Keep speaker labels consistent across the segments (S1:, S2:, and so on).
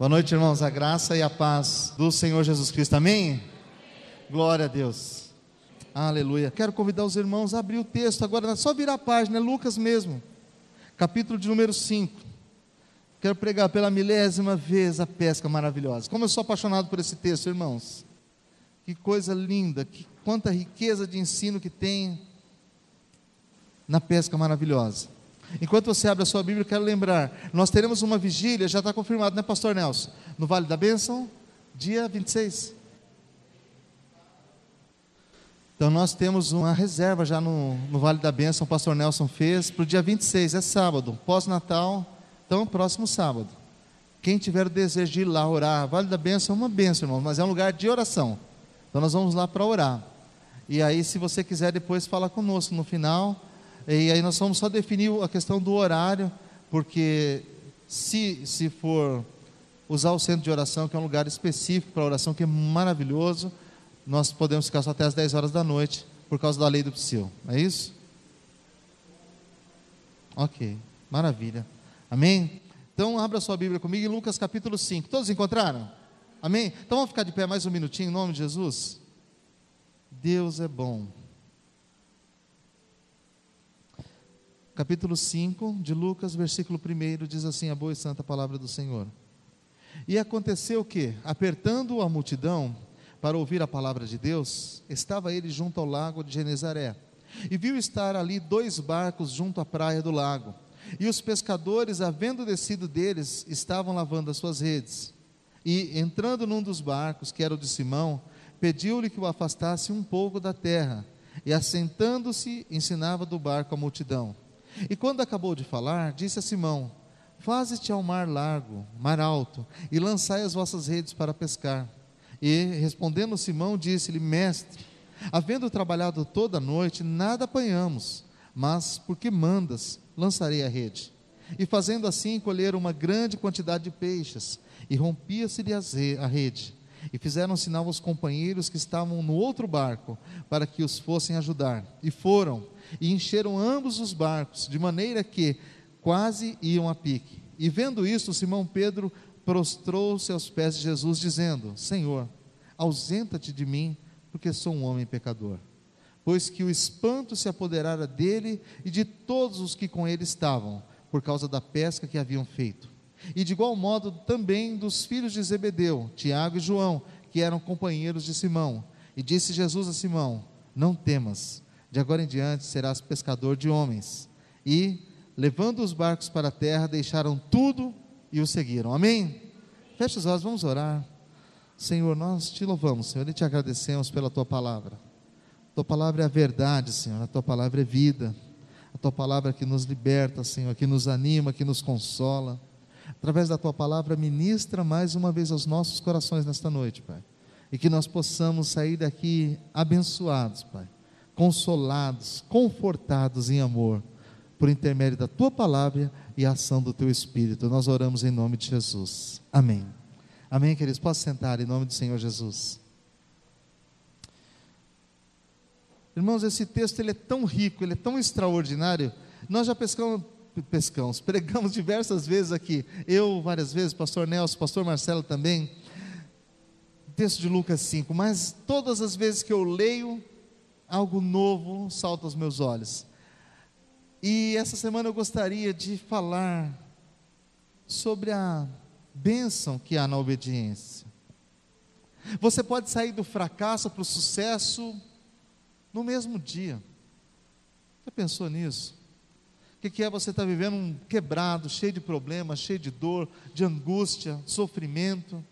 S1: Boa noite, irmãos. A graça e a paz do Senhor Jesus Cristo. Amém? Glória a Deus. Aleluia. Quero convidar os irmãos a abrir o texto. Agora, só virar a página, é Lucas mesmo. Capítulo de número 5. Quero pregar pela milésima vez a pesca maravilhosa. Como eu sou apaixonado por esse texto, irmãos. Que coisa linda, que quanta riqueza de ensino que tem na pesca maravilhosa. Enquanto você abre a sua Bíblia, eu quero lembrar, nós teremos uma vigília, já está confirmado, né, pastor Nelson? No Vale da Bênção, dia 26. Então nós temos uma reserva já no, no Vale da Bênção, o pastor Nelson fez, para o dia 26, é sábado, pós-natal, então próximo sábado. Quem tiver o desejo de ir lá orar, Vale da Bênção é uma bênção, irmão, mas é um lugar de oração. Então nós vamos lá para orar. E aí, se você quiser depois fala conosco no final, e aí nós vamos só definir a questão do horário, porque se, se for usar o centro de oração, que é um lugar específico para oração, que é maravilhoso, nós podemos ficar só até as 10 horas da noite, por causa da lei do psil. É isso? Ok, maravilha. Amém? Então abra sua Bíblia comigo em Lucas capítulo 5. Todos encontraram? Amém? Então vamos ficar de pé mais um minutinho em nome de Jesus? Deus é bom. Capítulo 5 de Lucas, versículo 1, diz assim: a boa e santa palavra do Senhor. E aconteceu que, apertando a multidão para ouvir a palavra de Deus, estava ele junto ao lago de Genezaré, e viu estar ali dois barcos junto à praia do lago. E os pescadores, havendo descido deles, estavam lavando as suas redes. E, entrando num dos barcos, que era o de Simão, pediu-lhe que o afastasse um pouco da terra, e assentando-se, ensinava do barco a multidão. E quando acabou de falar, disse a Simão: Faze-te ao mar largo, mar alto, e lançai as vossas redes para pescar. E, respondendo Simão, disse-lhe: Mestre, havendo trabalhado toda a noite, nada apanhamos, mas porque mandas, lançarei a rede. E fazendo assim, colheram uma grande quantidade de peixes, e rompia-se-lhe a rede. E fizeram sinal aos companheiros que estavam no outro barco, para que os fossem ajudar. E foram e encheram ambos os barcos, de maneira que quase iam a pique. E vendo isso, Simão Pedro prostrou-se aos pés de Jesus, dizendo: Senhor, ausenta-te de mim, porque sou um homem pecador. Pois que o espanto se apoderara dele e de todos os que com ele estavam, por causa da pesca que haviam feito. E de igual modo também dos filhos de Zebedeu, Tiago e João, que eram companheiros de Simão. E disse Jesus a Simão: Não temas, de agora em diante serás pescador de homens. E, levando os barcos para a terra, deixaram tudo e o seguiram. Amém? Feche os olhos, vamos orar. Senhor, nós te louvamos, Senhor, e te agradecemos pela tua palavra. Tua palavra é a verdade, Senhor, a tua palavra é vida. A tua palavra que nos liberta, Senhor, que nos anima, que nos consola. Através da tua palavra, ministra mais uma vez aos nossos corações nesta noite, Pai. E que nós possamos sair daqui abençoados, Pai consolados, confortados em amor, por intermédio da tua palavra e a ação do teu Espírito. Nós oramos em nome de Jesus. Amém. Amém, queridos. Posso sentar em nome do Senhor Jesus. Irmãos, esse texto ele é tão rico, ele é tão extraordinário. Nós já pescamos, pescamos, pregamos diversas vezes aqui. Eu várias vezes, pastor Nelson, pastor Marcelo também. Texto de Lucas 5, mas todas as vezes que eu leio, algo novo salta aos meus olhos. E essa semana eu gostaria de falar sobre a bênção que há na obediência. Você pode sair do fracasso para o sucesso no mesmo dia. Já pensou nisso? O que é você estar tá vivendo um quebrado, cheio de problemas, cheio de dor, de angústia, sofrimento,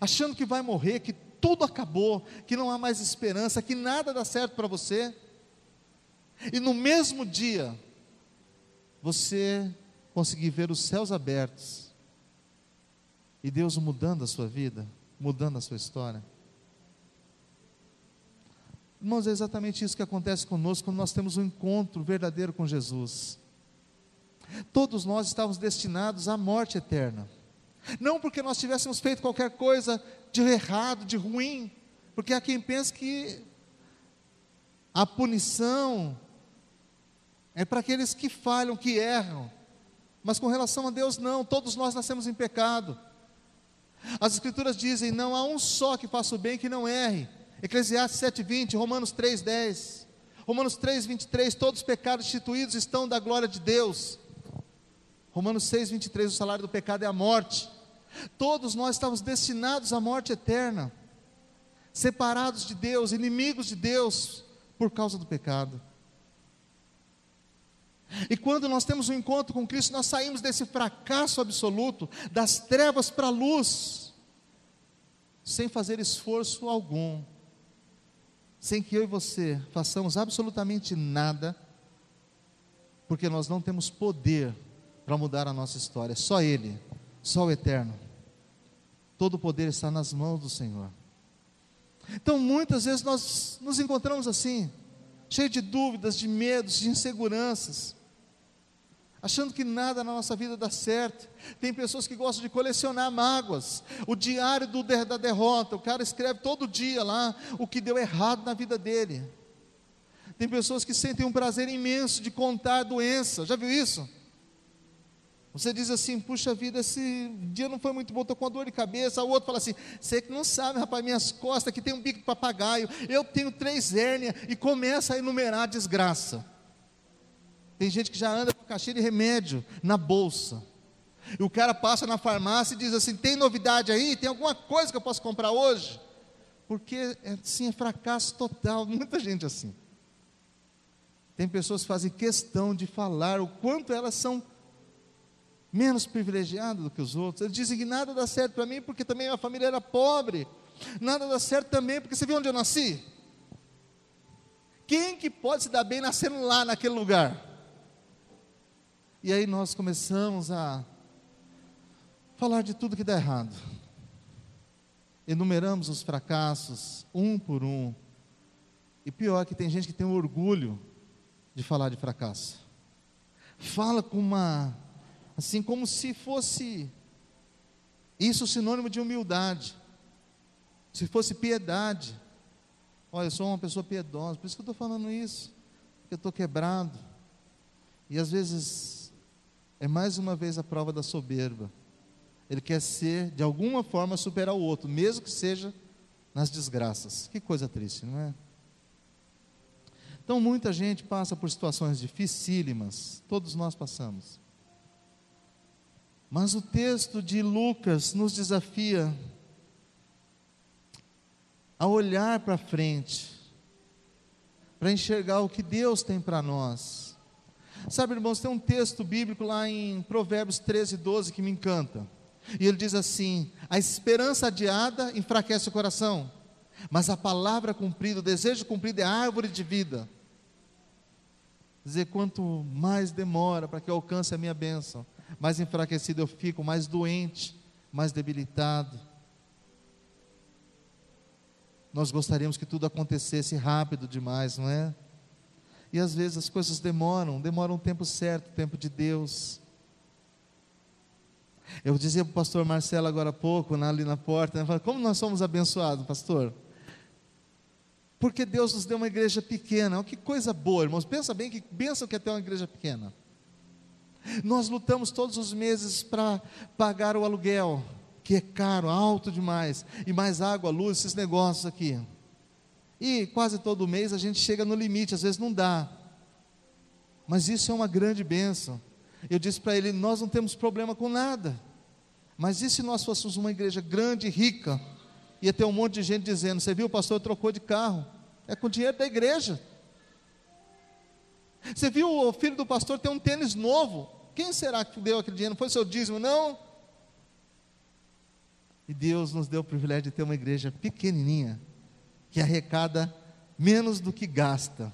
S1: achando que vai morrer, que tudo acabou, que não há mais esperança, que nada dá certo para você. E no mesmo dia, você conseguir ver os céus abertos e Deus mudando a sua vida, mudando a sua história. Irmãos, é exatamente isso que acontece conosco quando nós temos um encontro verdadeiro com Jesus. Todos nós estávamos destinados à morte eterna. Não porque nós tivéssemos feito qualquer coisa de errado, de ruim, porque há quem pense que a punição é para aqueles que falham, que erram. Mas com relação a Deus, não, todos nós nascemos em pecado. As Escrituras dizem: não há um só que faça o bem que não erre. Eclesiastes 7,20, Romanos 3,10. Romanos 3,23, todos os pecados instituídos estão da glória de Deus. Romanos 6,23, o salário do pecado é a morte. Todos nós estamos destinados à morte eterna, separados de Deus, inimigos de Deus, por causa do pecado. E quando nós temos um encontro com Cristo, nós saímos desse fracasso absoluto, das trevas para a luz, sem fazer esforço algum, sem que eu e você façamos absolutamente nada, porque nós não temos poder para mudar a nossa história, só Ele, só o Eterno. Todo o poder está nas mãos do Senhor. Então, muitas vezes nós nos encontramos assim, cheio de dúvidas, de medos, de inseguranças, achando que nada na nossa vida dá certo. Tem pessoas que gostam de colecionar mágoas, o diário do, da derrota, o cara escreve todo dia lá o que deu errado na vida dele. Tem pessoas que sentem um prazer imenso de contar doença, já viu isso? Você diz assim, puxa vida, esse dia não foi muito bom, estou com dor de cabeça. O outro fala assim, você que não sabe, rapaz, minhas costas aqui tem um bico de papagaio, eu tenho três hérnias, e começa a enumerar a desgraça. Tem gente que já anda com caixinha de remédio na bolsa. E o cara passa na farmácia e diz assim: tem novidade aí? Tem alguma coisa que eu posso comprar hoje? Porque assim é fracasso total, muita gente assim. Tem pessoas que fazem questão de falar o quanto elas são menos privilegiado do que os outros. Eles dizem que nada dá certo para mim porque também minha família era pobre. Nada dá certo também porque você viu onde eu nasci? Quem que pode se dar bem nascendo lá naquele lugar? E aí nós começamos a falar de tudo que dá errado. Enumeramos os fracassos um por um. E pior que tem gente que tem orgulho de falar de fracasso. Fala com uma assim como se fosse isso sinônimo de humildade, se fosse piedade. Olha, eu sou uma pessoa piedosa, por isso que eu estou falando isso, porque eu estou quebrado. E às vezes é mais uma vez a prova da soberba. Ele quer ser, de alguma forma, superar o outro, mesmo que seja nas desgraças. Que coisa triste, não é? Então, muita gente passa por situações dificílimas, todos nós passamos. Mas o texto de Lucas nos desafia a olhar para frente, para enxergar o que Deus tem para nós. Sabe, irmãos, tem um texto bíblico lá em Provérbios 13, 12 que me encanta. E ele diz assim: A esperança adiada enfraquece o coração, mas a palavra cumprida, o desejo cumprido é árvore de vida. Dizer, quanto mais demora para que eu alcance a minha bênção, mais enfraquecido eu fico, mais doente, mais debilitado. Nós gostaríamos que tudo acontecesse rápido demais, não é? E às vezes as coisas demoram, demoram um tempo certo, o tempo de Deus. Eu dizia para o pastor Marcelo agora há pouco, ali na porta, né, como nós somos abençoados, pastor? Porque Deus nos deu uma igreja pequena, que coisa boa, irmãos. Pensa bem que bênção que é ter uma igreja pequena. Nós lutamos todos os meses para pagar o aluguel, que é caro, alto demais, e mais água, luz, esses negócios aqui. E quase todo mês a gente chega no limite, às vezes não dá. Mas isso é uma grande bênção. Eu disse para ele: nós não temos problema com nada. Mas e se nós fôssemos uma igreja grande e rica? Ia ter um monte de gente dizendo: Você viu, o pastor trocou de carro. É com dinheiro da igreja. Você viu o filho do pastor ter um tênis novo? Quem será que deu aquele dinheiro? Não foi seu dízimo, não? E Deus nos deu o privilégio de ter uma igreja pequenininha, que arrecada menos do que gasta.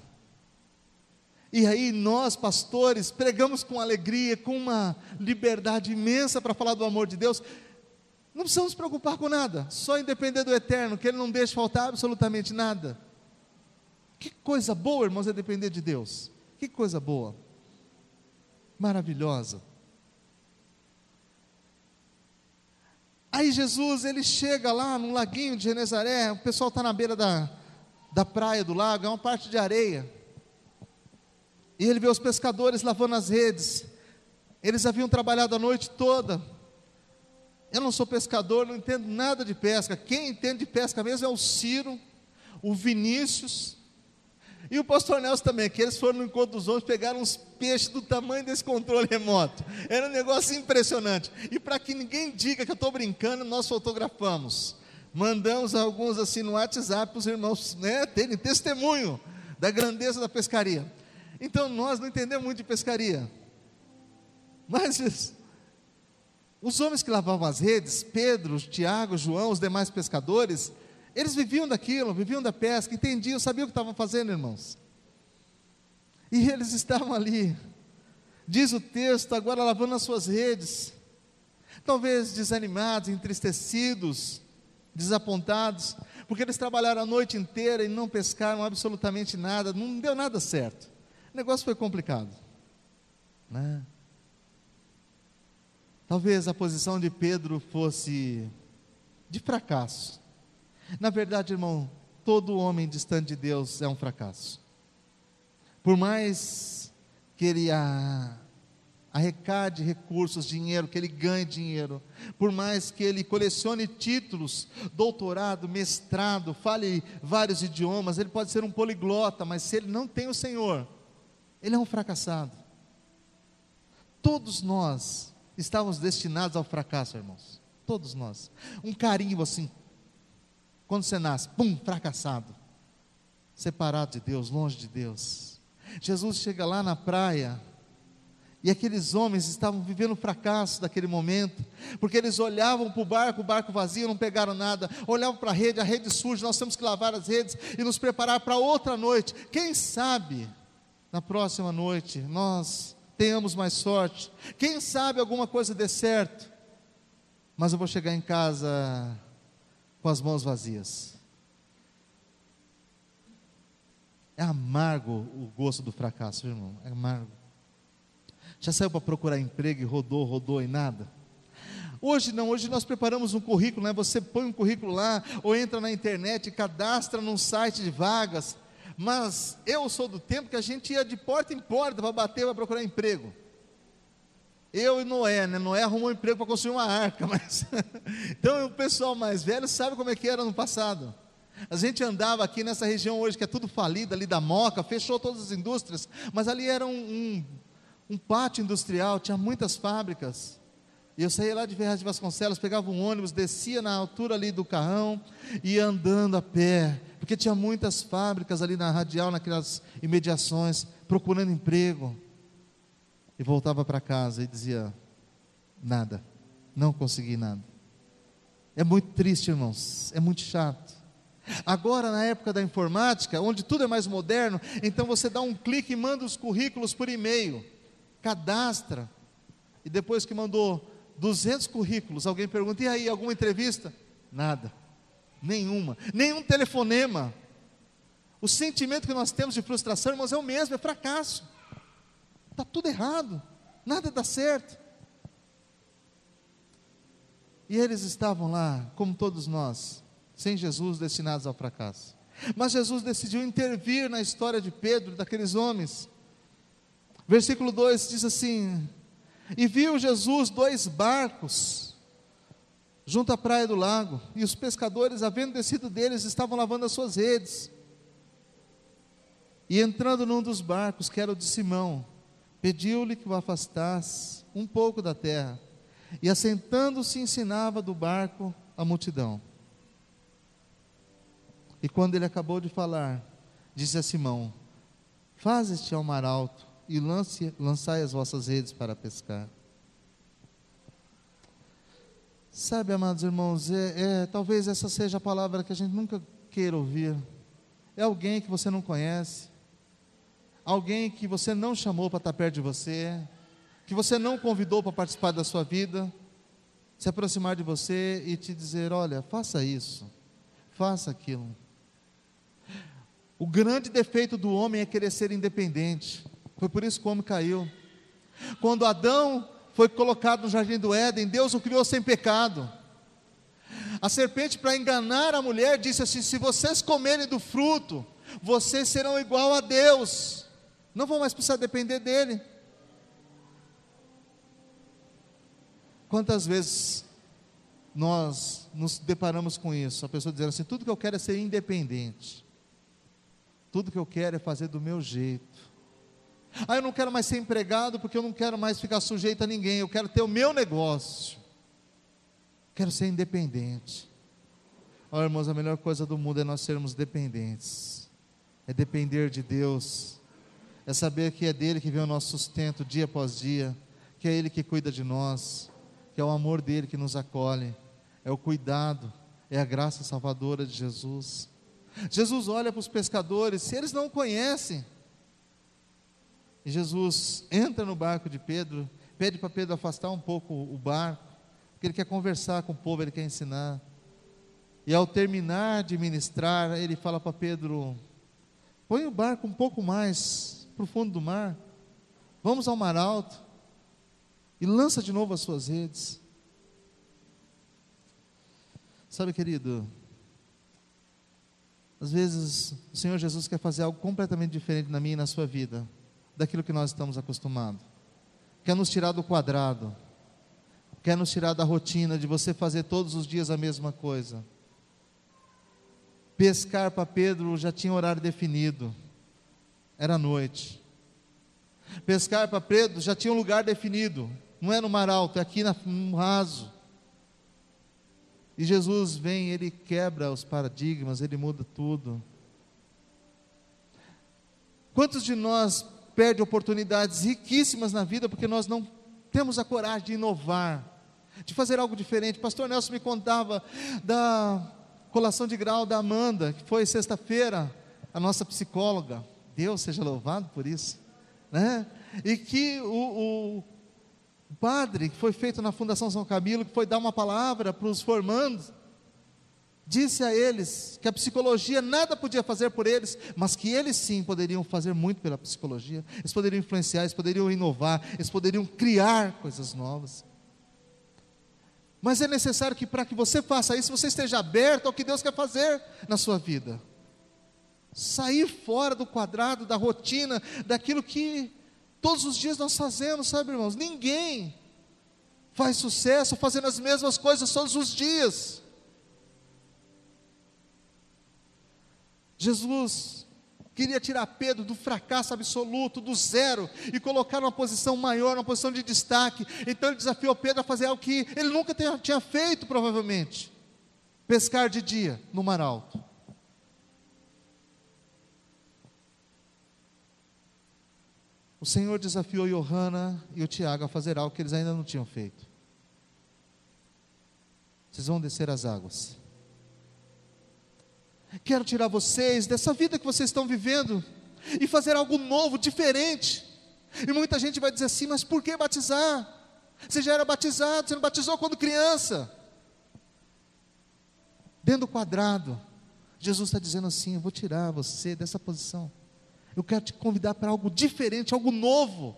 S1: E aí nós, pastores, pregamos com alegria, com uma liberdade imensa para falar do amor de Deus. Não precisamos nos preocupar com nada, só em depender do eterno, que Ele não deixe faltar absolutamente nada. Que coisa boa, irmãos, é depender de Deus. Que coisa boa. Maravilhosa. Aí Jesus, ele chega lá no laguinho de Genezaré, o pessoal está na beira da, da praia do lago, é uma parte de areia. E ele vê os pescadores lavando as redes. Eles haviam trabalhado a noite toda. Eu não sou pescador, não entendo nada de pesca. Quem entende de pesca mesmo é o Ciro, o Vinícius e o pastor Nelson também, que eles foram no encontro dos homens, pegaram uns peixes do tamanho desse controle remoto. Era um negócio impressionante. E para que ninguém diga que eu estou brincando, nós fotografamos. Mandamos alguns assim no WhatsApp para os irmãos né, terem testemunho da grandeza da pescaria. Então nós não entendemos muito de pescaria. Mas os homens que lavavam as redes, Pedro, Tiago, João, os demais pescadores, eles viviam daquilo, viviam da pesca, entendiam, sabiam o que estavam fazendo, irmãos. E eles estavam ali, diz o texto, agora lavando as suas redes, talvez desanimados, entristecidos, desapontados, porque eles trabalharam a noite inteira e não pescaram absolutamente nada, não deu nada certo. O negócio foi complicado. Né? Talvez a posição de Pedro fosse de fracasso. Na verdade, irmão, todo homem distante de Deus é um fracasso. Por mais que ele arrecade recursos, dinheiro, que ele ganhe dinheiro, por mais que ele colecione títulos, doutorado, mestrado, fale vários idiomas, ele pode ser um poliglota, mas se ele não tem o Senhor, ele é um fracassado. Todos nós estávamos destinados ao fracasso, irmãos. Todos nós. Um carinho assim, quando você nasce, pum, fracassado, separado de Deus, longe de Deus. Jesus chega lá na praia, e aqueles homens estavam vivendo o fracasso daquele momento, porque eles olhavam para o barco, o barco vazio, não pegaram nada, olhavam para a rede, a rede suja, nós temos que lavar as redes e nos preparar para outra noite. Quem sabe na próxima noite nós tenhamos mais sorte, quem sabe alguma coisa dê certo, mas eu vou chegar em casa com as mãos vazias. É amargo o gosto do fracasso, irmão. É amargo. Já saiu para procurar emprego e rodou, rodou e nada? Hoje não, hoje nós preparamos um currículo, né? Você põe um currículo lá, ou entra na internet, cadastra num site de vagas. Mas eu sou do tempo que a gente ia de porta em porta para bater, para procurar emprego. Eu e Noé, né? Noé arrumou um emprego para construir uma arca, mas então o pessoal mais velho sabe como é que era no passado. A gente andava aqui nessa região hoje que é tudo falido ali da Moca, fechou todas as indústrias, mas ali era um, um, um pátio industrial, tinha muitas fábricas. E eu saía lá de Ferraz de Vasconcelos, pegava um ônibus, descia na altura ali do carrão e ia andando a pé, porque tinha muitas fábricas ali na radial, naquelas imediações, procurando emprego e voltava para casa e dizia: nada, não consegui nada. É muito triste, irmãos, é muito chato. Agora, na época da informática, onde tudo é mais moderno, então você dá um clique e manda os currículos por e-mail, cadastra, e depois que mandou 200 currículos, alguém pergunta: e aí, alguma entrevista? Nada, nenhuma, nenhum telefonema. O sentimento que nós temos de frustração, irmãos, é o mesmo, é fracasso está tudo errado, nada dá certo. E eles estavam lá, como todos nós, sem Jesus, destinados ao fracasso. Mas Jesus decidiu intervir na história de Pedro, daqueles homens. Versículo 2 diz assim: E viu Jesus dois barcos junto à praia do lago, e os pescadores, havendo descido deles, estavam lavando as suas redes. E entrando num dos barcos, que era o de Simão, pediu-lhe que o afastasse um pouco da terra, e assentando-se ensinava do barco a multidão. E quando ele acabou de falar, disse a Simão: Faz este almar alto e lance, lançai as vossas redes para pescar. Sabe, amados irmãos, é, é, talvez essa seja a palavra que a gente nunca queira ouvir. É alguém que você não conhece, alguém que você não chamou para estar perto de você, que você não convidou para participar da sua vida, se aproximar de você e te dizer: olha, faça isso, faça aquilo. O grande defeito do homem é querer ser independente. Foi por isso que o homem caiu. Quando Adão foi colocado no jardim do Éden, Deus o criou sem pecado. A serpente, para enganar a mulher, disse assim: Se vocês comerem do fruto, vocês serão igual a Deus. Não vão mais precisar depender dele. Quantas vezes nós nos deparamos com isso? A pessoa dizendo assim: tudo que eu quero é ser independente, tudo que eu quero é fazer do meu jeito. Ah, eu não quero mais ser empregado porque eu não quero mais ficar sujeito a ninguém, eu quero ter o meu negócio, quero ser independente. Olha, irmãos, a melhor coisa do mundo é nós sermos dependentes, é depender de Deus, é saber que é dele que vem o nosso sustento dia após dia, que é Ele que cuida de nós, que é o amor dele que nos acolhe, é o cuidado, é a graça salvadora de Jesus. Jesus olha para os pescadores, se eles não conhecem, e Jesus entra no barco de Pedro, pede para Pedro afastar um pouco o barco, porque ele quer conversar com o povo, ele quer ensinar. E ao terminar de ministrar, ele fala para Pedro: põe o barco um pouco mais para o fundo do mar, vamos ao mar alto, e lança de novo as suas redes. Sabe, querido, às vezes o Senhor Jesus quer fazer algo completamente diferente na minha e na sua vida, daquilo que nós estamos acostumados. Quer nos tirar do quadrado, quer nos tirar da rotina de você fazer todos os dias a mesma coisa. Pescar para Pedro já tinha horário definido, era noite. Pescar para Pedro já tinha um lugar definido, não é no mar alto, é aqui no raso. E Jesus vem, ele quebra os paradigmas, ele muda tudo. Quantos de nós perde oportunidades riquíssimas na vida porque nós não temos a coragem de inovar, de fazer algo diferente? Pastor Nelson me contava da colação de grau da Amanda, que foi sexta-feira, a nossa psicóloga. Deus seja louvado por isso, né? E que o, o padre que foi feito na Fundação São Camilo, que foi dar uma palavra para os formandos, disse a eles que a psicologia nada podia fazer por eles, mas que eles sim poderiam fazer muito pela psicologia, eles poderiam influenciar, eles poderiam inovar, eles poderiam criar coisas novas. Mas é necessário que para que você faça isso, você esteja aberto ao que Deus quer fazer na sua vida. Sair fora do quadrado, da rotina, daquilo que Todos os dias nós fazemos, sabe, irmãos? Ninguém faz sucesso fazendo as mesmas coisas todos os dias. Jesus queria tirar Pedro do fracasso absoluto, do zero, e colocar numa posição maior, numa posição de destaque. Então ele desafiou Pedro a fazer algo que ele nunca tinha feito, provavelmente: pescar de dia no mar alto. O Senhor desafiou Johanna e o Tiago a fazer algo que eles ainda não tinham feito. Vocês vão descer as águas. Quero tirar vocês dessa vida que vocês estão vivendo e fazer algo novo, diferente. E muita gente vai dizer assim: mas por que batizar? Você já era batizado, você não batizou quando criança. Dentro do quadrado, Jesus está dizendo assim: eu vou tirar você dessa posição. Eu quero te convidar para algo diferente, algo novo.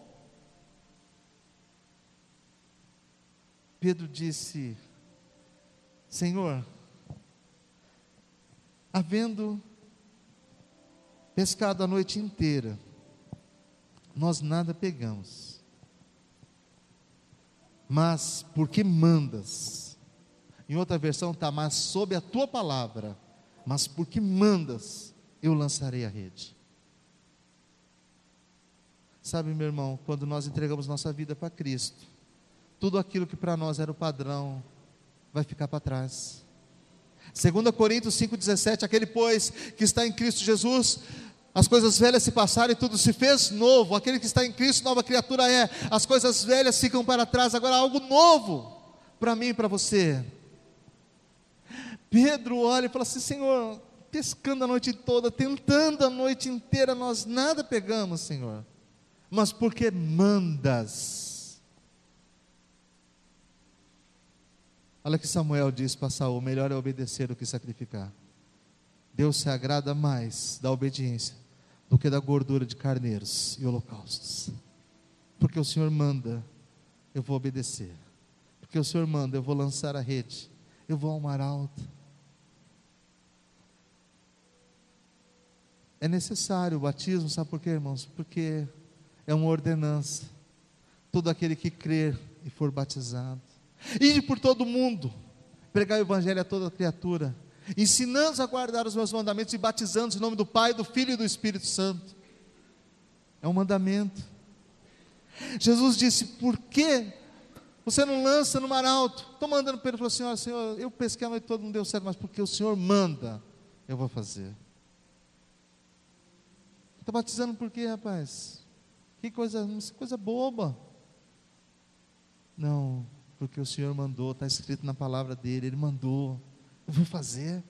S1: Pedro disse: Senhor, havendo pescado a noite inteira, nós nada pegamos. Mas porque mandas, em outra versão está, mas sob a tua palavra, mas porque mandas, eu lançarei a rede. Sabe, meu irmão, quando nós entregamos nossa vida para Cristo, tudo aquilo que para nós era o padrão vai ficar para trás. 2 Coríntios 5,17: Aquele, pois, que está em Cristo Jesus, as coisas velhas se passaram e tudo se fez novo. Aquele que está em Cristo, nova criatura é. As coisas velhas ficam para trás, agora algo novo para mim e para você. Pedro olha e fala assim: Senhor, pescando a noite toda, tentando a noite inteira, nós nada pegamos, Senhor mas porque mandas. Olha que Samuel diz para Saul: melhor é obedecer do que sacrificar. Deus se agrada mais da obediência do que da gordura de carneiros e holocaustos. Porque o Senhor manda, eu vou obedecer. Porque o Senhor manda, eu vou lançar a rede, eu vou ao mar alto. É necessário o batismo, sabe por quê, irmãos? Porque é uma ordenança. Todo aquele que crer e for batizado. Ide por todo mundo, pregar o evangelho a toda criatura, ensinando-os a guardar os meus mandamentos e batizando-os em nome do Pai, do Filho e do Espírito Santo. É um mandamento. Jesus disse: Por que você não lança no mar alto? Estou mandando ele, falou: Senhor, Senhor, eu pesquei a noite toda, não deu certo, mas porque o Senhor manda, eu vou fazer. Está batizando por quê, rapaz? Que coisa, coisa boba. Não, porque o Senhor mandou, está escrito na palavra dele, Ele mandou, eu vou fazer.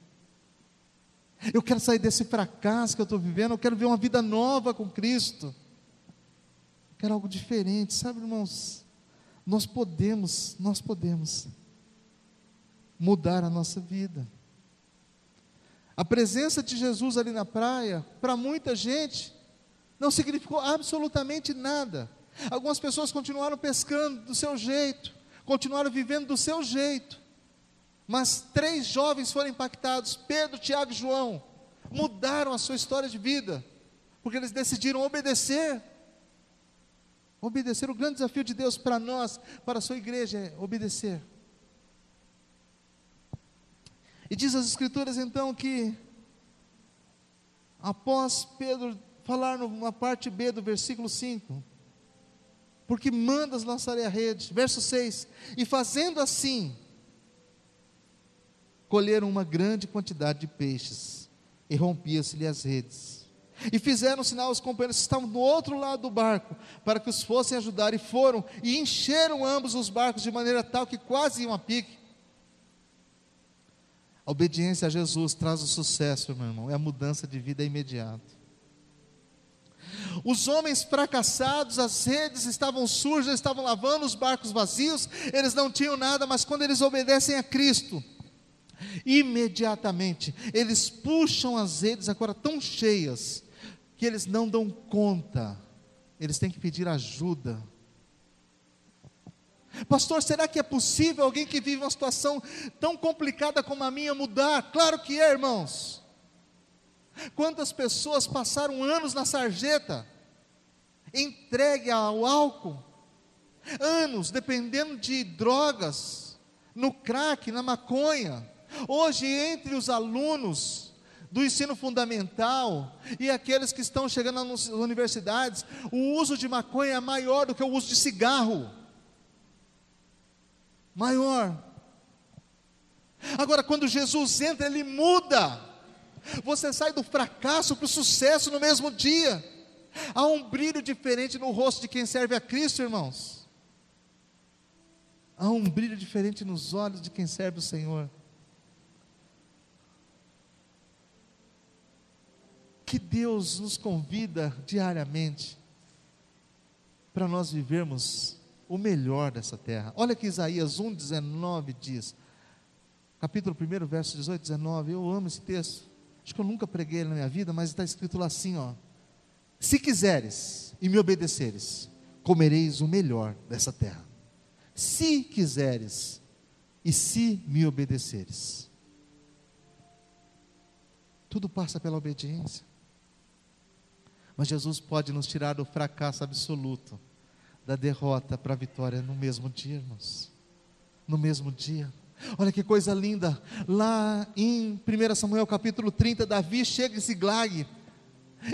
S1: Eu quero sair desse fracasso que eu estou vivendo, eu quero ver uma vida nova com Cristo. Eu quero algo diferente, sabe, irmãos? Nós podemos, nós podemos mudar a nossa vida. A presença de Jesus ali na praia, para muita gente, não significou absolutamente nada. Algumas pessoas continuaram pescando do seu jeito, continuaram vivendo do seu jeito. Mas três jovens foram impactados, Pedro, Tiago e João, mudaram a sua história de vida, porque eles decidiram obedecer. Obedecer, o grande desafio de Deus para nós, para a sua igreja, é obedecer. E diz as Escrituras então que, após Pedro falar na parte B do versículo 5, porque mandas lançarei a rede. Verso 6: E fazendo assim, colheram uma grande quantidade de peixes, e rompia-se-lhe as redes. E fizeram sinal aos companheiros que estavam do outro lado do barco, para que os fossem ajudar, e foram, e encheram ambos os barcos de maneira tal que quase iam a pique. A obediência a Jesus traz o sucesso, meu irmão, é a mudança de vida imediata. Os homens fracassados, as redes estavam sujas, estavam lavando os barcos vazios, eles não tinham nada, mas quando eles obedecem a Cristo, imediatamente eles puxam as redes agora tão cheias que eles não dão conta, eles têm que pedir ajuda. Pastor, será que é possível alguém que vive uma situação tão complicada como a minha mudar? Claro que é, irmãos. Quantas pessoas passaram anos na sarjeta, entregue ao álcool, anos dependendo de drogas, no crack, na maconha. Hoje, entre os alunos do ensino fundamental e aqueles que estão chegando nas universidades, o uso de maconha é maior do que o uso de cigarro. Maior. Agora, quando Jesus entra, ele muda. Você sai do fracasso para o sucesso no mesmo dia. Há um brilho diferente no rosto de quem serve a Cristo, irmãos. Há um brilho diferente nos olhos de quem serve o Senhor. Que Deus nos convida diariamente para nós vivermos o melhor dessa terra. Olha que Isaías 1,19 diz, capítulo 1, verso 18, 19. Eu amo esse texto. Acho que eu nunca preguei na minha vida, mas está escrito lá assim, ó. Se quiseres e me obedeceres, comereis o melhor dessa terra. Se quiseres e se me obedeceres. Tudo passa pela obediência. Mas Jesus pode nos tirar do fracasso absoluto, da derrota para a vitória no mesmo dia, irmãos. No mesmo dia. Olha que coisa linda. Lá em 1 Samuel capítulo 30, Davi chega em Ziglag.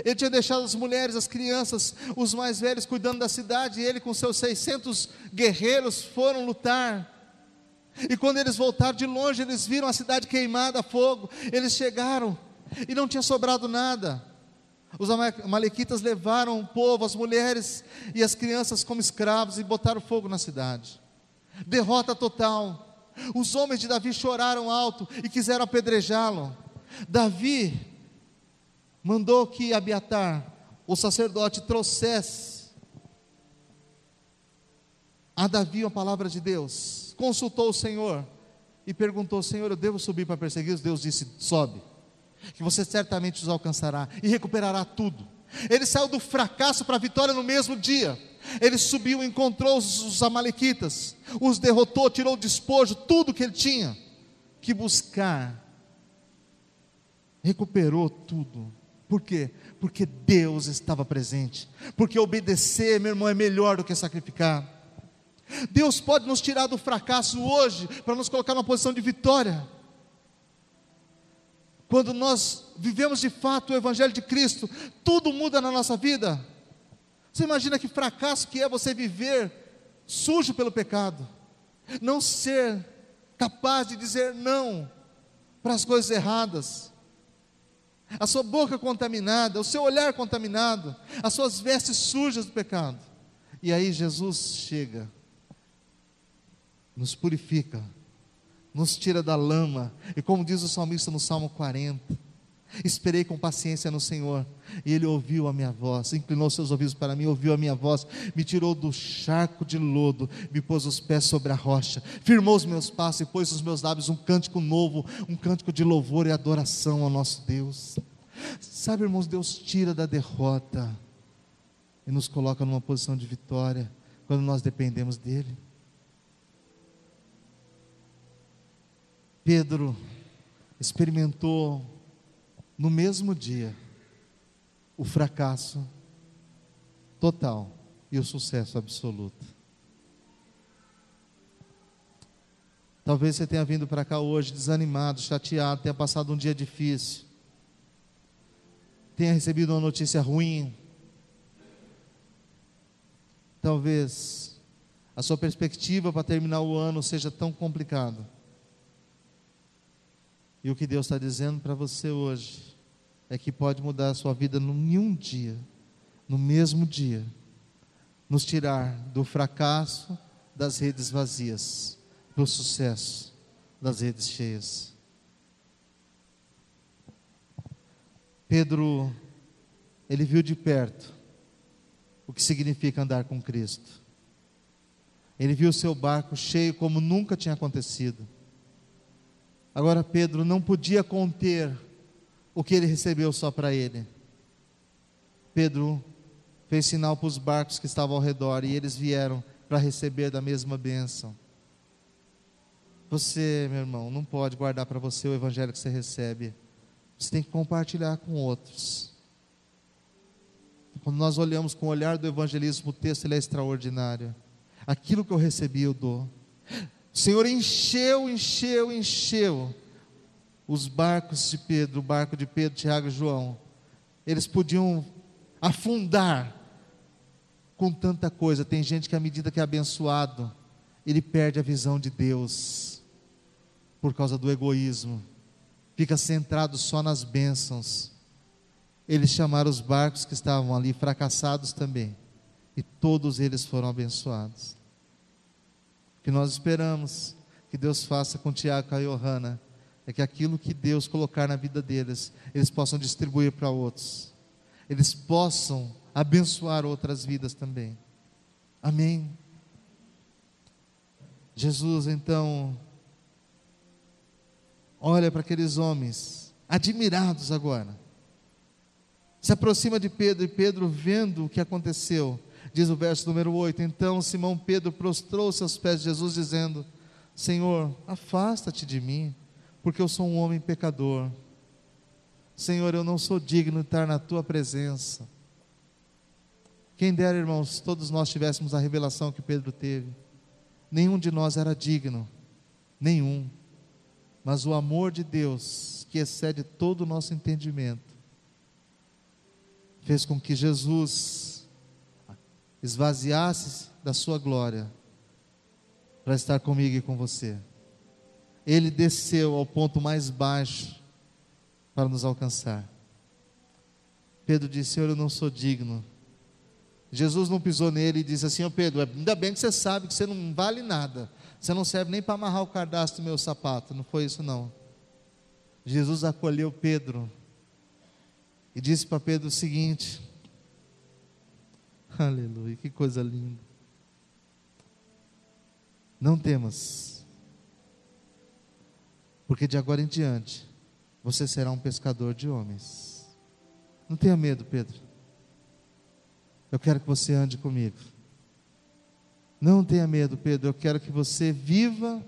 S1: Ele tinha deixado as mulheres, as crianças, os mais velhos cuidando da cidade, e ele com seus 600 guerreiros foram lutar. E quando eles voltaram de longe, eles viram a cidade queimada a fogo. Eles chegaram e não tinha sobrado nada. Os amalequitas levaram o povo, as mulheres e as crianças como escravos e botaram fogo na cidade. Derrota total. Os homens de Davi choraram alto e quiseram apedrejá-lo. Davi mandou que Abiatar, o sacerdote, trouxesse a Davi a palavra de Deus. Consultou o Senhor e perguntou: Senhor, eu devo subir para persegui-los? Deus disse: Sobe, que você certamente os alcançará e recuperará tudo. Ele saiu do fracasso para a vitória no mesmo dia. Ele subiu, encontrou os, Amalequitas, os derrotou, tirou o despojo, tudo que ele tinha que buscar. Recuperou tudo. Por quê? Porque Deus estava presente. Porque obedecer, meu irmão, é melhor do que sacrificar. Deus pode nos tirar do fracasso hoje para nos colocar numa posição de vitória. Quando nós vivemos de fato o Evangelho de Cristo, tudo muda na nossa vida. Você imagina que fracasso que é você viver sujo pelo pecado, não ser capaz de dizer não para as coisas erradas, a sua boca contaminada, o seu olhar contaminado, as suas vestes sujas do pecado. E aí Jesus chega, nos purifica, nos tira da lama, e como diz o salmista no Salmo 40, Esperei com paciência no Senhor, e Ele ouviu a minha voz, inclinou seus ouvidos para mim, ouviu a minha voz, me tirou do charco de lodo, me pôs os pés sobre a rocha, firmou os meus passos e pôs nos meus lábios um cântico novo, um cântico de louvor e adoração ao nosso Deus. Sabe, irmãos, Deus tira da derrota e nos coloca numa posição de vitória quando nós dependemos dEle. Pedro experimentou no mesmo dia, o fracasso total e o sucesso absoluto. Talvez você tenha vindo para cá hoje desanimado, chateado, tenha passado um dia difícil, tenha recebido uma notícia ruim. Talvez a sua perspectiva para terminar o ano seja tão complicada. E o que Deus está dizendo para você hoje é que pode mudar a sua vida em um dia, no mesmo dia, nos tirar do fracasso das redes vazias, do sucesso das redes cheias. Pedro, ele viu de perto o que significa andar com Cristo. Ele viu o seu barco cheio como nunca tinha acontecido. Agora Pedro não podia conter o que ele recebeu só para ele. Pedro fez sinal para os barcos que estavam ao redor e eles vieram para receber da mesma bênção. Você, meu irmão, não pode guardar para você o evangelho que você recebe. Você tem que compartilhar com outros. Quando nós olhamos com o olhar do evangelismo, o texto ele é extraordinário. Aquilo que eu recebi, eu dou. O Senhor encheu, encheu, encheu os barcos de Pedro, o barco de Pedro, Tiago e João, eles podiam afundar com tanta coisa. Tem gente que, à medida que é abençoado, ele perde a visão de Deus por causa do egoísmo, fica centrado só nas bênçãos. Eles chamaram os barcos que estavam ali fracassados também, e todos eles foram abençoados. O que nós esperamos que Deus faça com Tiago e a Johanna é que aquilo que Deus colocar na vida deles, eles possam distribuir para outros, eles possam abençoar outras vidas também. Amém. Jesus então olha para aqueles homens, admirados agora, se aproxima de Pedro, e Pedro, vendo o que aconteceu, diz o verso número 8: Então Simão Pedro prostrou-se aos pés de Jesus, dizendo: Senhor, afasta-te de mim, porque eu sou um homem pecador. Senhor, eu não sou digno de estar na tua presença. Quem dera, irmãos, todos nós tivéssemos a revelação que Pedro teve. Nenhum de nós era digno, nenhum. Mas o amor de Deus, que excede todo o nosso entendimento, fez com que Jesus esvaziasse da sua glória para estar comigo e com você ele desceu ao ponto mais baixo para nos alcançar. Pedro disse: Senhor, eu não sou digno. Jesus não pisou nele e disse assim: Ô oh Pedro, ainda bem que você sabe que você não vale nada. Você não serve nem para amarrar o cadastro do meu sapato. Não foi isso, não. Jesus acolheu Pedro e disse para Pedro o seguinte: Aleluia, que coisa linda. Não temas porque de agora em diante você será um pescador de homens. Não tenha medo, Pedro. Eu quero que você ande comigo. Não tenha medo, Pedro. Eu quero que você viva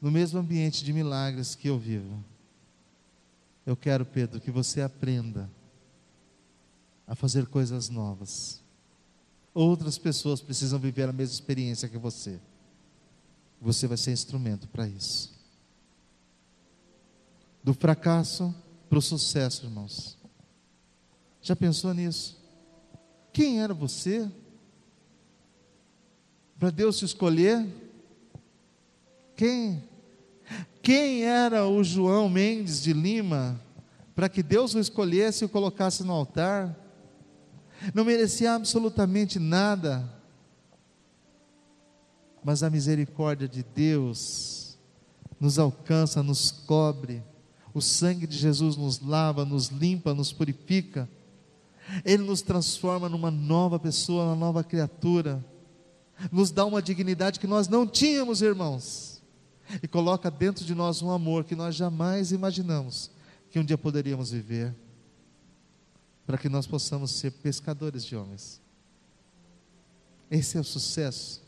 S1: no mesmo ambiente de milagres que eu vivo. Eu quero, Pedro, que você aprenda a fazer coisas novas. Outras pessoas precisam viver a mesma experiência que você. Você vai ser instrumento para isso. Do fracasso para o sucesso, irmãos. Já pensou nisso? Quem era você? Para Deus te escolher? Quem? Quem era o João Mendes de Lima para que Deus o escolhesse e o colocasse no altar? Não merecia absolutamente nada, mas a misericórdia de Deus nos alcança, nos cobre, o sangue de Jesus nos lava, nos limpa, nos purifica, Ele nos transforma numa nova pessoa, uma nova criatura, nos dá uma dignidade que nós não tínhamos, irmãos, e coloca dentro de nós um amor que nós jamais imaginamos que um dia poderíamos viver para que nós possamos ser pescadores de homens. Esse é o sucesso.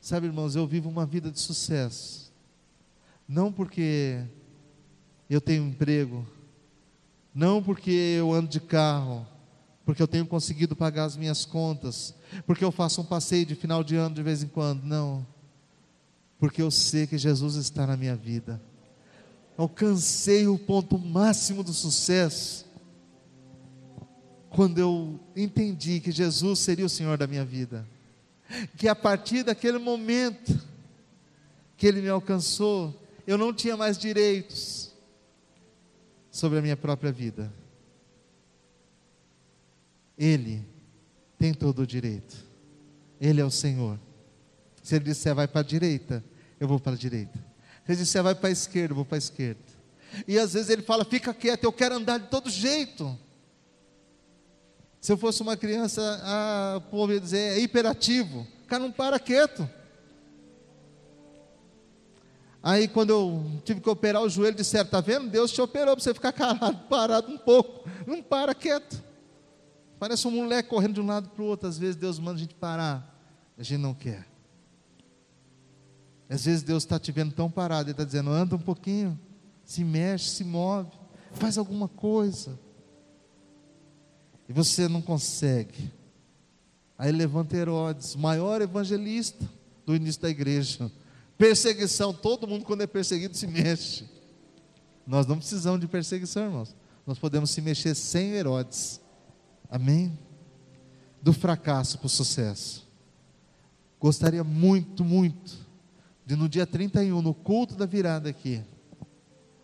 S1: Sabe, irmãos, eu vivo uma vida de sucesso. Não porque eu tenho emprego, não porque eu ando de carro, porque eu tenho conseguido pagar as minhas contas, porque eu faço um passeio de final de ano de vez em quando. Não. Porque eu sei que Jesus está na minha vida. Alcancei o ponto máximo do sucesso quando eu entendi que Jesus seria o Senhor da minha vida, que a partir daquele momento que Ele me alcançou, eu não tinha mais direitos sobre a minha própria vida. Ele tem todo o direito. Ele é o Senhor. Se Ele disser vai para a direita, eu vou para a direita. Se Ele disser vai para a esquerda, eu vou para a esquerda. E às vezes Ele fala, fica quieto, eu quero andar de todo jeito. Se eu fosse uma criança, a, o povo ia dizer, é hiperativo. O cara não para quieto. Aí quando eu tive que operar o joelho, disseram, está vendo? Deus te operou para você ficar calado, parado um pouco. Não para quieto. Parece um moleque correndo de um lado para o outro. Às vezes Deus manda a gente parar. A gente não quer. Às vezes Deus está te vendo tão parado, Ele está dizendo, anda um pouquinho, se mexe, se move, faz alguma coisa e você não consegue. Aí levanta Herodes, maior evangelista do início da igreja. Perseguição, todo mundo quando é perseguido se mexe. Nós não precisamos de perseguição, irmãos. Nós podemos se mexer sem Herodes. Amém? Do fracasso para o sucesso. Gostaria muito, muito de no dia 31, no culto da virada aqui,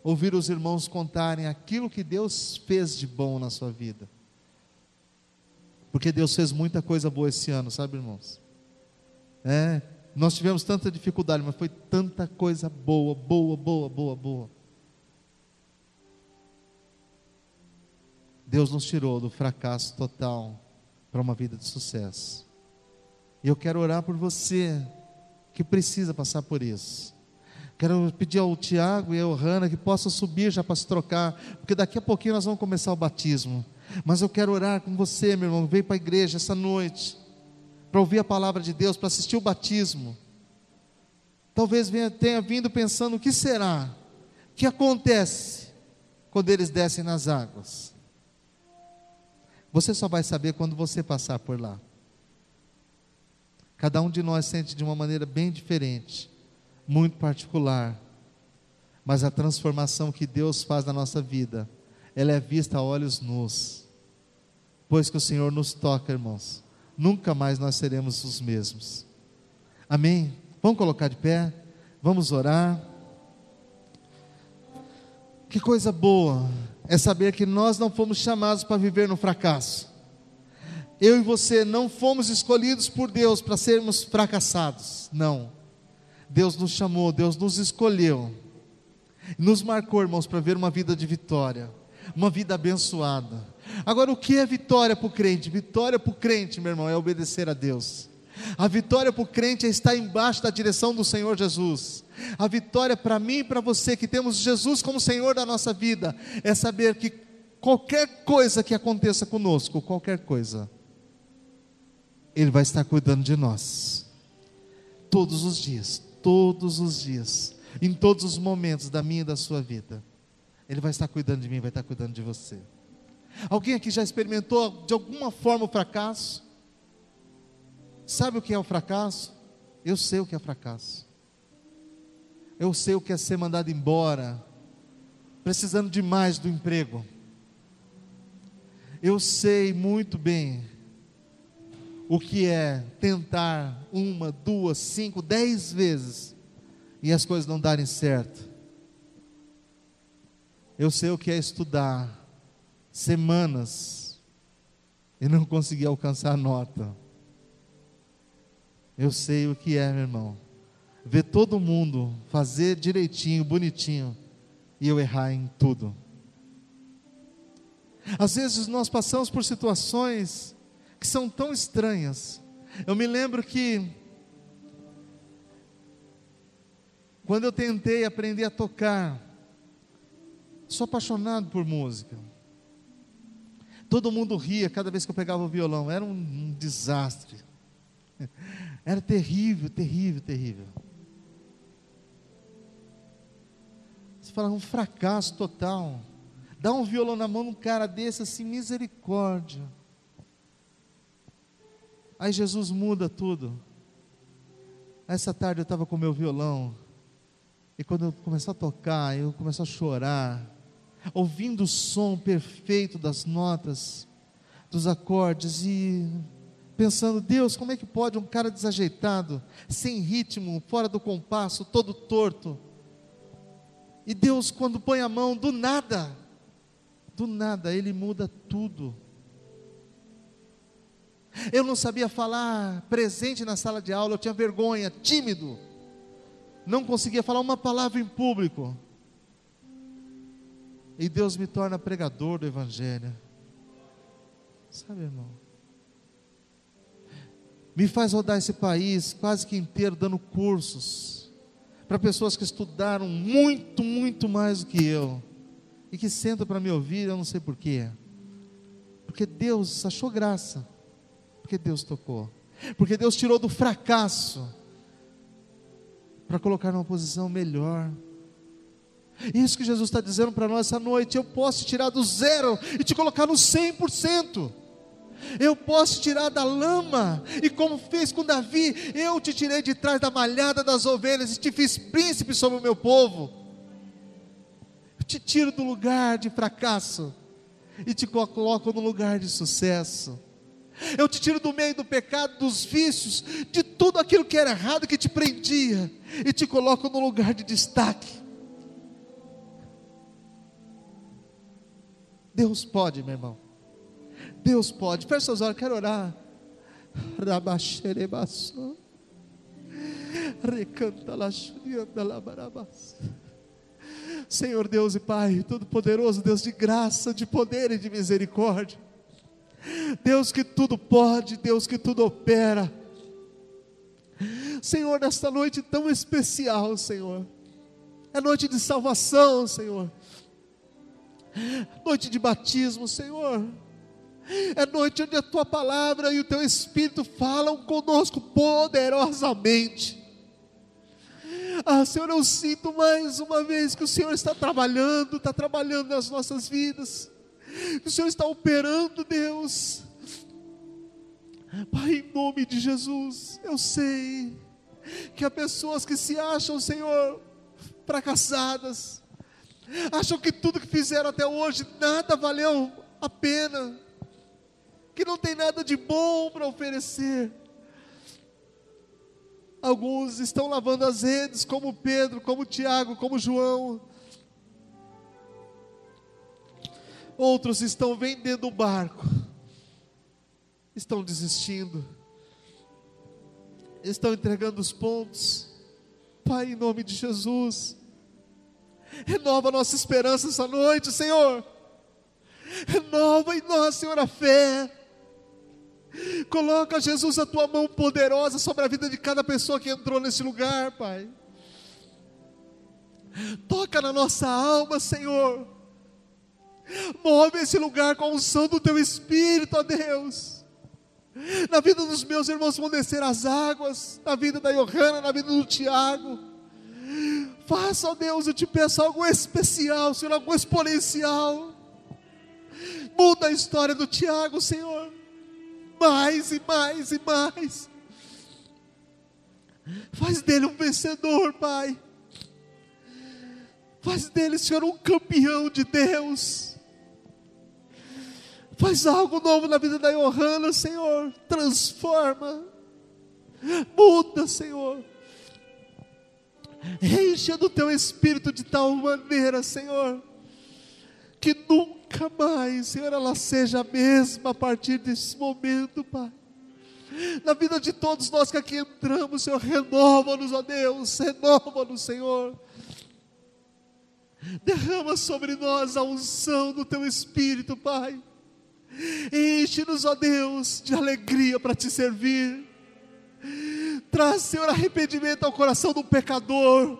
S1: ouvir os irmãos contarem aquilo que Deus fez de bom na sua vida. Porque Deus fez muita coisa boa esse ano, sabe, irmãos? É, nós tivemos tanta dificuldade, mas foi tanta coisa boa, boa, boa, boa, boa. Deus nos tirou do fracasso total para uma vida de sucesso. E eu quero orar por você que precisa passar por isso. Quero pedir ao Tiago e ao Hanna que possam subir já para se trocar, porque daqui a pouquinho nós vamos começar o batismo. Mas eu quero orar com você, meu irmão. Vem para a igreja essa noite para ouvir a palavra de Deus, para assistir o batismo. Talvez venha, tenha vindo pensando: o que será? O que acontece quando eles descem nas águas? Você só vai saber quando você passar por lá. Cada um de nós sente de uma maneira bem diferente, muito particular. Mas a transformação que Deus faz na nossa vida ela é vista a olhos nus. Pois que o Senhor nos toca, irmãos, nunca mais nós seremos os mesmos. Amém? Vamos colocar de pé, vamos orar. Que coisa boa é saber que nós não fomos chamados para viver no fracasso. Eu e você não fomos escolhidos por Deus para sermos fracassados. Não. Deus nos chamou, Deus nos escolheu. Nos marcou, irmãos, para ver uma vida de vitória uma vida abençoada. Agora, o que é vitória para o crente? Vitória para o crente, meu irmão, é obedecer a Deus. A vitória para o crente é estar embaixo da direção do Senhor Jesus. A vitória para mim e para você que temos Jesus como Senhor da nossa vida é saber que qualquer coisa que aconteça conosco, qualquer coisa, Ele vai estar cuidando de nós. Todos os dias, todos os dias, em todos os momentos da minha e da sua vida. Ele vai estar cuidando de mim, vai estar cuidando de você. Alguém aqui já experimentou de alguma forma o fracasso? Sabe o que é o fracasso? Eu sei o que é fracasso. Eu sei o que é ser mandado embora, precisando demais do emprego. Eu sei muito bem o que é tentar uma, duas, cinco, dez vezes e as coisas não darem certo. Eu sei o que é estudar semanas e não conseguir alcançar a nota. Eu sei o que é, meu irmão, ver todo mundo fazer direitinho, bonitinho, e eu errar em tudo. Às vezes nós passamos por situações que são tão estranhas. Eu me lembro que quando eu tentei aprender a tocar, sou apaixonado por música. Todo mundo ria cada vez que eu pegava o violão, era um, um desastre. Era terrível, terrível, terrível. Você fala, um fracasso total. Dá um violão na mão de um cara desse assim, misericórdia. Aí Jesus muda tudo. Essa tarde eu estava com meu violão. E quando eu comecei a tocar, eu comecei a chorar, ouvindo o som perfeito das notas, dos acordes e pensando, Deus, como é que pode um cara desajeitado, sem ritmo, fora do compasso, todo torto? E Deus, quando põe a mão, do nada, do nada, Ele muda tudo. Eu não sabia falar presente na sala de aula, eu tinha vergonha, tímido. Não conseguia falar uma palavra em público. E Deus me torna pregador do Evangelho. Sabe, irmão? Me faz rodar esse país quase que inteiro dando cursos para pessoas que estudaram muito, muito mais do que eu e que sentam para me ouvir, eu não sei porquê. Porque Deus achou graça porque Deus tocou. Porque Deus tirou do fracasso para colocar numa posição melhor. Isso que Jesus está dizendo para nós essa noite. Eu posso tirar do zero e te colocar no 100%. Eu posso tirar da lama, e como fez com Davi, eu te tirei de trás da malhada das ovelhas e te fiz príncipe sobre o meu povo. Eu te tiro do lugar de fracasso e te coloco no lugar de sucesso. Eu te tiro do meio do pecado, dos vícios, de tudo aquilo que era errado que te prendia e te coloco no lugar de destaque. Deus pode, meu irmão. Deus pode. Feche seus olhos, quero orar. Senhor Deus e Pai, Todo-Poderoso, Deus de graça, de poder e de misericórdia. Deus que tudo pode, Deus que tudo opera. Senhor, nesta noite tão especial, Senhor, é noite de salvação, Senhor, noite de batismo, Senhor, é noite onde a tua palavra e o teu Espírito falam conosco poderosamente. Ah, Senhor, eu sinto mais uma vez que o Senhor está trabalhando, está trabalhando nas nossas vidas o Senhor está operando, Deus. Pai, em nome de Jesus, eu sei que há pessoas que se acham, Senhor, fracassadas, acham que tudo que fizeram até hoje nada valeu a pena, que não tem nada de bom para oferecer. Alguns estão lavando as redes, como Pedro, como Tiago, como João, Outros estão vendendo o barco, estão desistindo, estão entregando os pontos. Pai, em nome de Jesus, renova nossa esperança essa noite, Senhor. Renova em nós, Senhor, a fé. Coloca, Jesus, a tua mão poderosa sobre a vida de cada pessoa que entrou nesse lugar, Pai. Toca na nossa alma, Senhor. Move esse lugar com a unção do teu Espírito, ó Deus. Na vida dos meus irmãos vão descer as águas, na vida da Johanna, na vida do Tiago. Faça, ó Deus, eu te peço algo especial, Senhor, algo exponencial. Muda a história do Tiago, Senhor. Mais e mais e mais. Faz dele um vencedor, Pai. Faz dele, Senhor, um campeão de Deus. Faz algo novo na vida da Johanna, Senhor. Transforma. Muda, Senhor. Encha do teu espírito de tal maneira, Senhor, que nunca mais, Senhor, ela seja a mesma a partir desse momento, Pai. Na vida de todos nós que aqui entramos, Senhor, renova-nos, ó Deus, renova-nos, Senhor. Derrama sobre nós a unção do teu espírito, Pai. Enche-nos, ó Deus, de alegria para te servir. Traz, Senhor, arrependimento ao coração do pecador.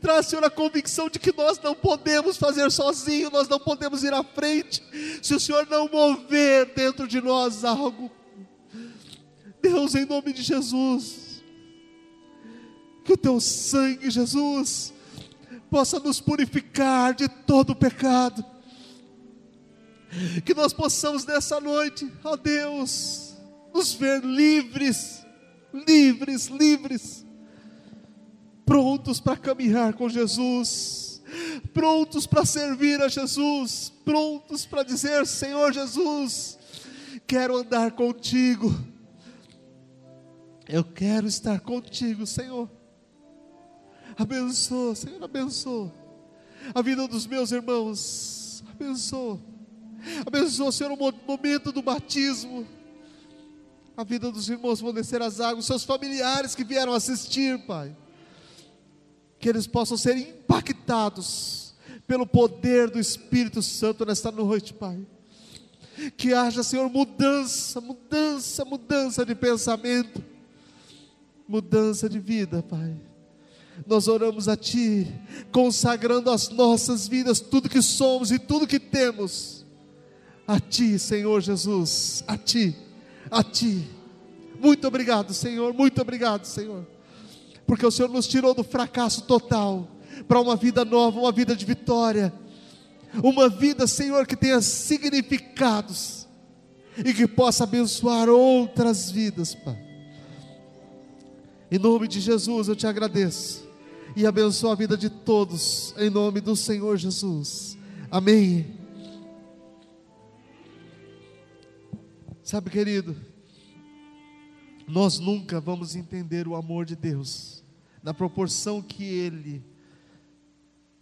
S1: Traz, Senhor, a convicção de que nós não podemos fazer sozinho, nós não podemos ir à frente, se o Senhor não mover dentro de nós algo. Deus, em nome de Jesus, que o teu sangue, Jesus, possa nos purificar de todo o pecado, que nós possamos nessa noite, ó Deus, nos ver livres, livres, livres, prontos para caminhar com Jesus, prontos para servir a Jesus, prontos para dizer: Senhor Jesus, quero andar contigo, eu quero estar contigo, Senhor. Abençoa, Senhor, abençoa. A vida dos meus irmãos, abençoa, abençoa, Senhor, o momento do batismo, a vida dos irmãos vão descer as águas, seus familiares que vieram assistir, Pai, que eles possam ser impactados pelo poder do Espírito Santo nesta noite, Pai. Que haja, Senhor, mudança, mudança, mudança de pensamento, mudança de vida, Pai. Nós oramos a Ti, consagrando as nossas vidas, tudo que somos e tudo que temos, a Ti, Senhor Jesus, a Ti, a Ti. Muito obrigado, Senhor, muito obrigado, Senhor, porque o Senhor nos tirou do fracasso total para uma vida nova, uma vida de vitória, uma vida, Senhor, que tenha significados e que possa abençoar outras vidas, Pai. Em nome de Jesus eu te agradeço e abençoo a vida de todos, em nome do Senhor Jesus. Amém. Sabe, querido, nós nunca vamos entender o amor de Deus na proporção que Ele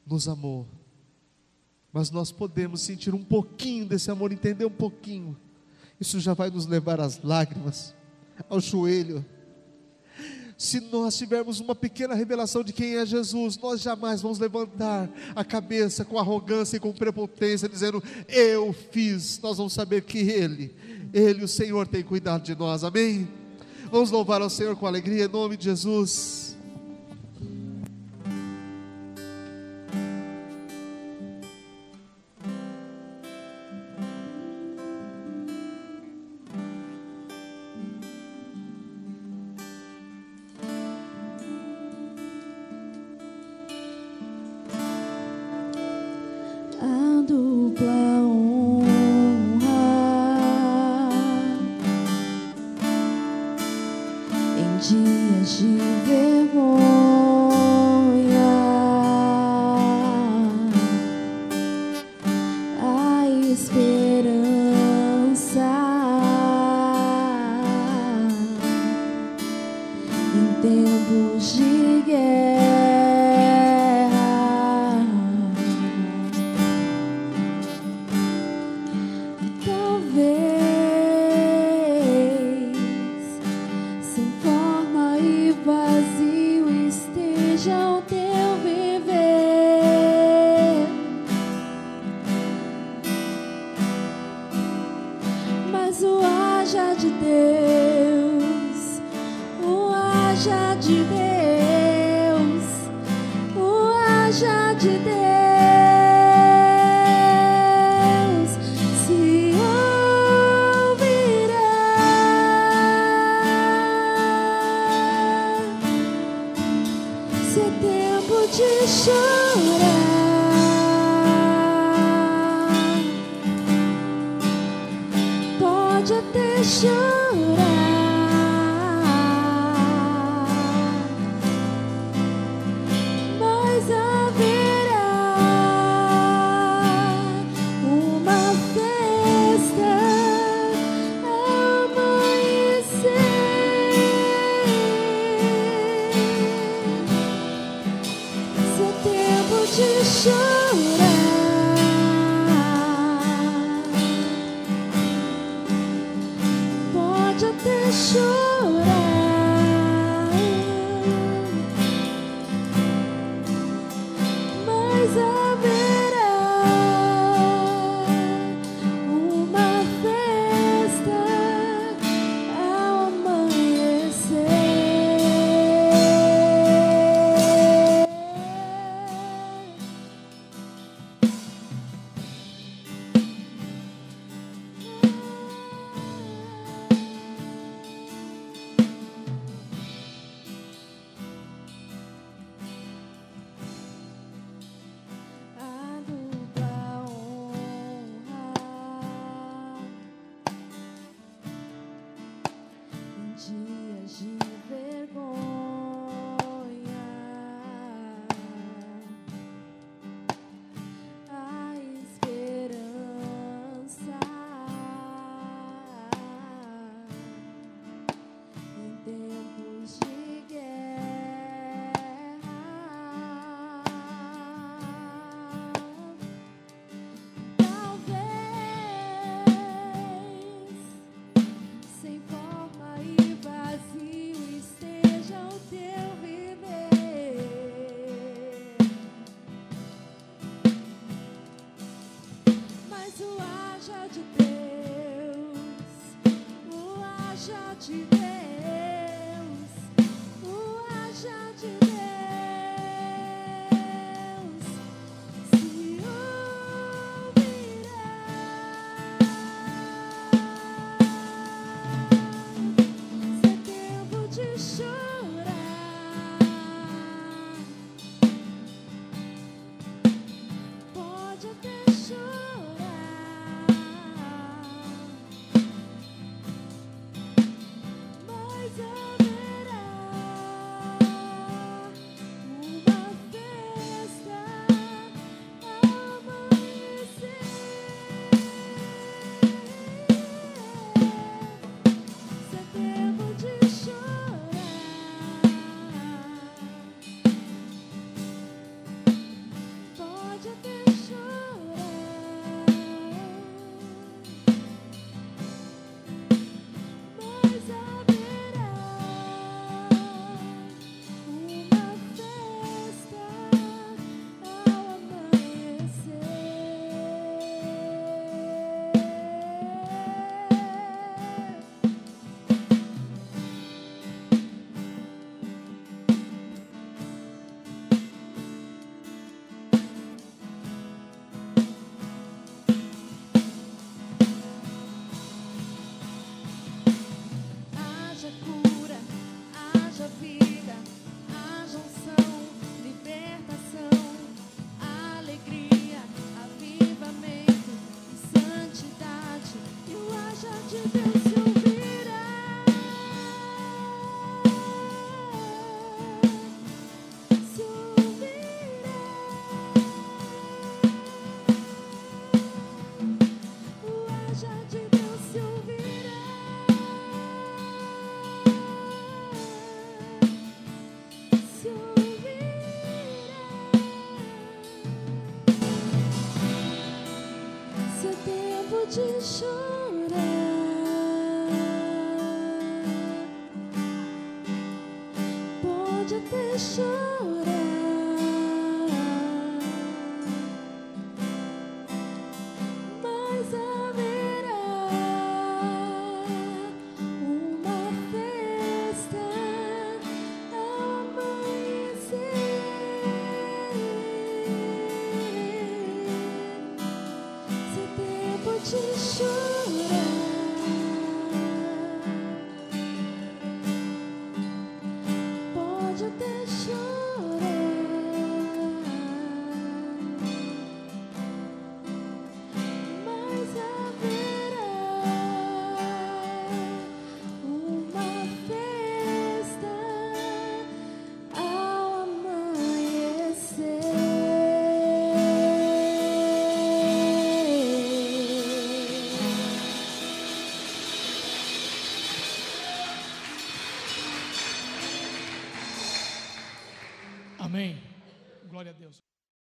S1: nos amou, mas nós podemos sentir um pouquinho desse amor, entender um pouquinho. Isso já vai nos levar às lágrimas, ao joelho se nós tivermos uma pequena revelação de quem é Jesus, nós jamais vamos levantar a cabeça com arrogância e com prepotência, dizendo, Eu fiz. Nós vamos saber que Ele, Ele, o Senhor, tem cuidado de nós, amém? Vamos louvar ao Senhor com alegria, em nome de Jesus.